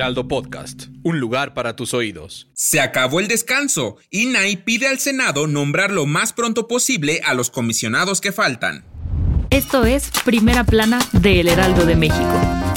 Heraldo Podcast, un lugar para tus oídos. Se acabó el descanso y NAI pide al Senado nombrar lo más pronto posible a los comisionados que faltan. Esto es Primera Plana de El Heraldo de México.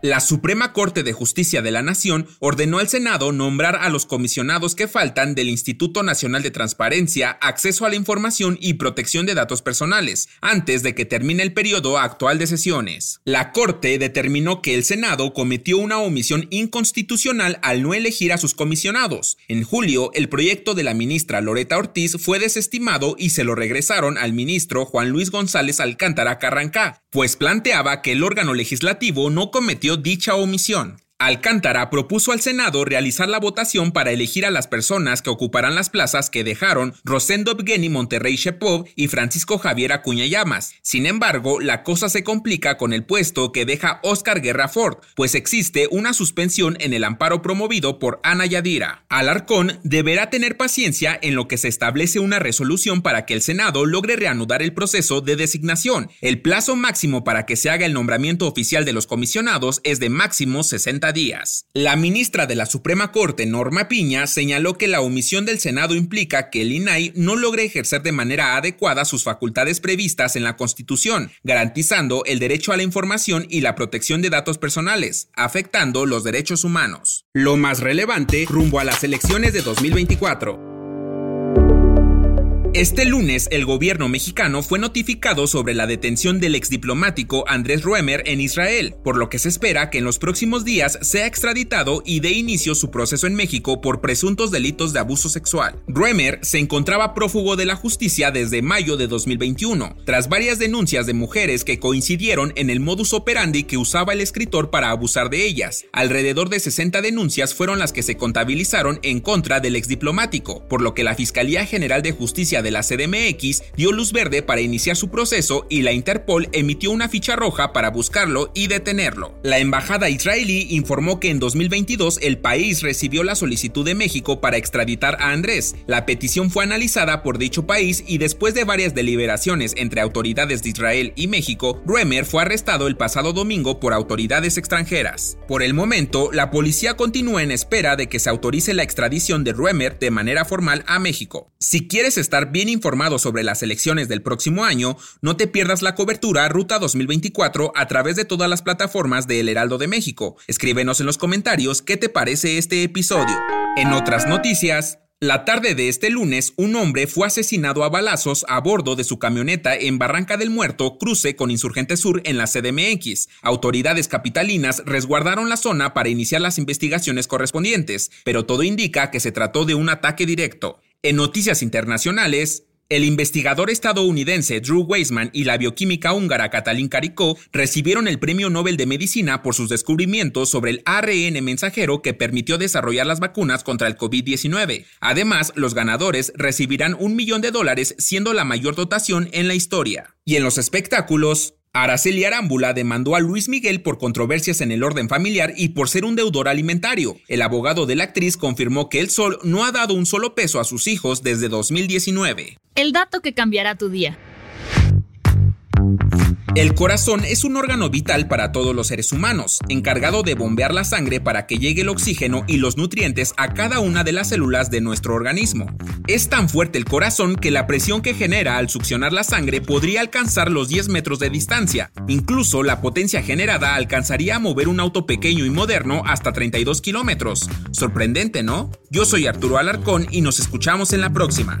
La Suprema Corte de Justicia de la Nación ordenó al Senado nombrar a los comisionados que faltan del Instituto Nacional de Transparencia, Acceso a la Información y Protección de Datos Personales, antes de que termine el periodo actual de sesiones. La Corte determinó que el Senado cometió una omisión inconstitucional al no elegir a sus comisionados. En julio, el proyecto de la ministra Loreta Ortiz fue desestimado y se lo regresaron al ministro Juan Luis González Alcántara Carrancá, pues planteaba que el órgano legislativo no cometió dicha omisión. Alcántara propuso al Senado realizar la votación para elegir a las personas que ocuparán las plazas que dejaron Rosendo Evgeny Monterrey Shepov y Francisco Javier Acuña Llamas. Sin embargo, la cosa se complica con el puesto que deja Oscar Guerra Ford, pues existe una suspensión en el amparo promovido por Ana Yadira. Alarcón deberá tener paciencia en lo que se establece una resolución para que el Senado logre reanudar el proceso de designación. El plazo máximo para que se haga el nombramiento oficial de los comisionados es de máximo 60 días. La ministra de la Suprema Corte, Norma Piña, señaló que la omisión del Senado implica que el INAI no logre ejercer de manera adecuada sus facultades previstas en la Constitución, garantizando el derecho a la información y la protección de datos personales, afectando los derechos humanos. Lo más relevante rumbo a las elecciones de 2024. Este lunes, el gobierno mexicano fue notificado sobre la detención del exdiplomático Andrés Ruemer en Israel, por lo que se espera que en los próximos días sea extraditado y dé inicio su proceso en México por presuntos delitos de abuso sexual. Ruemer se encontraba prófugo de la justicia desde mayo de 2021, tras varias denuncias de mujeres que coincidieron en el modus operandi que usaba el escritor para abusar de ellas. Alrededor de 60 denuncias fueron las que se contabilizaron en contra del exdiplomático, por lo que la Fiscalía General de Justicia la CDMX dio luz verde para iniciar su proceso y la Interpol emitió una ficha roja para buscarlo y detenerlo. La embajada israelí informó que en 2022 el país recibió la solicitud de México para extraditar a Andrés. La petición fue analizada por dicho país y después de varias deliberaciones entre autoridades de Israel y México, Ruemer fue arrestado el pasado domingo por autoridades extranjeras. Por el momento, la policía continúa en espera de que se autorice la extradición de Ruemer de manera formal a México. Si quieres bien informado sobre las elecciones del próximo año, no te pierdas la cobertura Ruta 2024 a través de todas las plataformas de El Heraldo de México. Escríbenos en los comentarios qué te parece este episodio. En otras noticias, la tarde de este lunes, un hombre fue asesinado a balazos a bordo de su camioneta en Barranca del Muerto, cruce con Insurgente Sur en la CDMX. Autoridades capitalinas resguardaron la zona para iniciar las investigaciones correspondientes, pero todo indica que se trató de un ataque directo. En noticias internacionales, el investigador estadounidense Drew Weissman y la bioquímica húngara Katalin Karikó recibieron el Premio Nobel de Medicina por sus descubrimientos sobre el ARN mensajero que permitió desarrollar las vacunas contra el COVID-19. Además, los ganadores recibirán un millón de dólares, siendo la mayor dotación en la historia. Y en los espectáculos, Araceli Arámbula demandó a Luis Miguel por controversias en el orden familiar y por ser un deudor alimentario. El abogado de la actriz confirmó que el Sol no ha dado un solo peso a sus hijos desde 2019. El dato que cambiará tu día. El corazón es un órgano vital para todos los seres humanos, encargado de bombear la sangre para que llegue el oxígeno y los nutrientes a cada una de las células de nuestro organismo. Es tan fuerte el corazón que la presión que genera al succionar la sangre podría alcanzar los 10 metros de distancia. Incluso la potencia generada alcanzaría a mover un auto pequeño y moderno hasta 32 kilómetros. Sorprendente, ¿no? Yo soy Arturo Alarcón y nos escuchamos en la próxima.